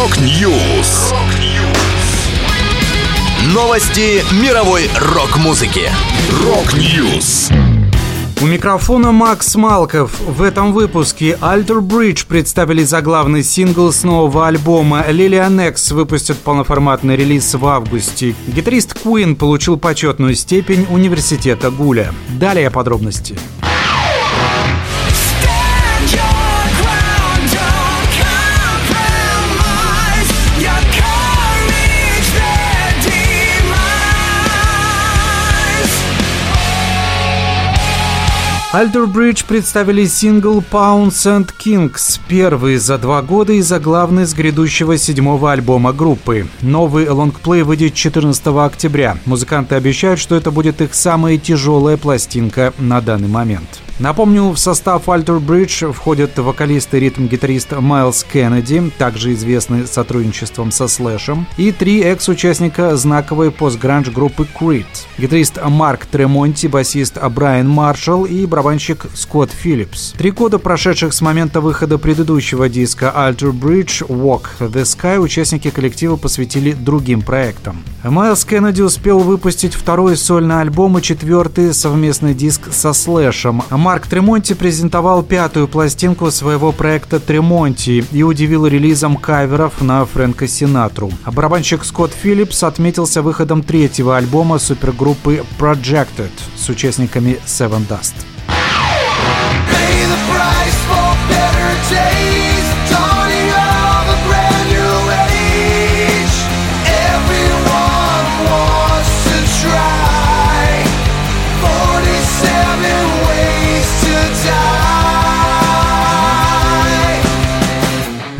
Rock News. Новости мировой рок-музыки. Rock News. У микрофона Макс Малков. В этом выпуске Alter Bridge представили заглавный сингл с нового альбома. Lillian Axe выпустят полноформатный релиз в августе. Гитарист Queen получил почетную степень университета Гулля. Далее подробности. Alter Bridge представили сингл Pounds and Kings, первый за два года и заглавный с грядущего седьмого альбома группы. Новый лонгплей выйдет 14 октября. Музыканты обещают, что это будет их самая тяжелая пластинка на данный момент. Напомню, в состав Alter Bridge входят вокалист и ритм-гитарист Майлз Кеннеди, также известный сотрудничеством со Слэшем, и три экс-участника знаковой постгранж группы Creed. Гитарист Марк Тремонти, басист Брайан Маршалл и барабанщик Скотт Филлипс. Три года, прошедших с момента выхода предыдущего диска Alter Bridge Walk the Sky, участники коллектива посвятили другим проектам. Майлз Кеннеди успел выпустить второй сольный альбом и четвертый совместный диск со Слэшем. Марк Тремонти презентовал пятую пластинку своего проекта Тремонти и удивил релизом каверов на Фрэнка Синатру. Барабанщик Скотт Филлипс отметился выходом третьего альбома супергруппы Projected с участниками Seven Dust.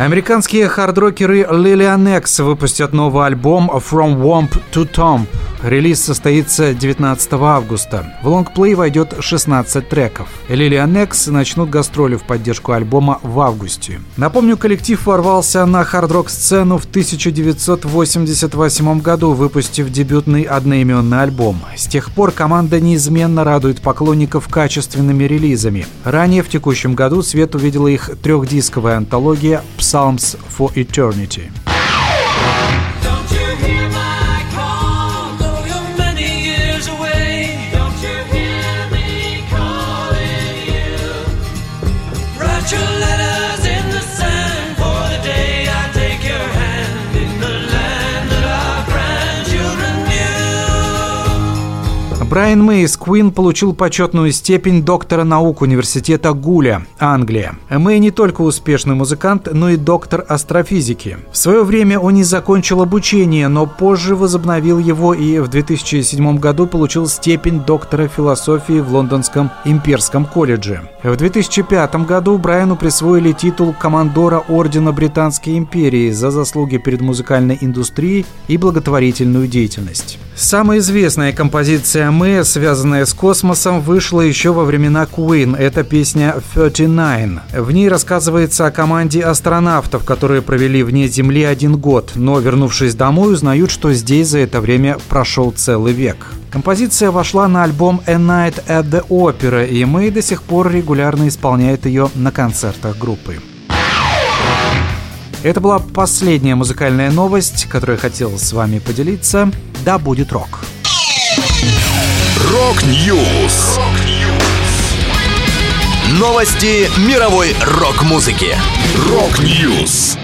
Американские хардрокеры Lilian X выпустят новый альбом From Womp to Tomb. Релиз состоится 19 августа. В лонгплей войдет 16 треков. Lilian X начнут гастроли в поддержку альбома в августе. Напомню, коллектив ворвался на хард-рок-сцену в 1988 году, выпустив дебютный одноименный альбом. С тех пор команда неизменно радует поклонников качественными релизами. Ранее в текущем году свет увидела их трехдисковая антология Psalms for Eternity. Брайан Мэй из Queen получил почетную степень доктора наук университета Гуля, Англия. Мэй не только успешный музыкант, но и доктор астрофизики. В свое время он не закончил обучение, но позже возобновил его и в 2007 году получил степень доктора философии в Лондонском имперском колледже. В 2005 году Брайану присвоили титул командора Ордена Британской империи за заслуги перед музыкальной индустрией и благотворительную деятельность. Самая известная композиция «Мы», связанная с космосом, вышла еще во времена Queen. Это песня «39». В ней рассказывается о команде астронавтов, которые провели вне Земли один год, но, вернувшись домой, узнают, что здесь за это время прошел целый век. Композиция вошла на альбом «A Night at the Opera», и Мэй до сих пор регулярно исполняет ее на концертах группы. Это была последняя музыкальная новость, которую я хотел с вами поделиться. Да будет рок. Rock News. Новости мировой рок-музыки. Рок-Ньюс.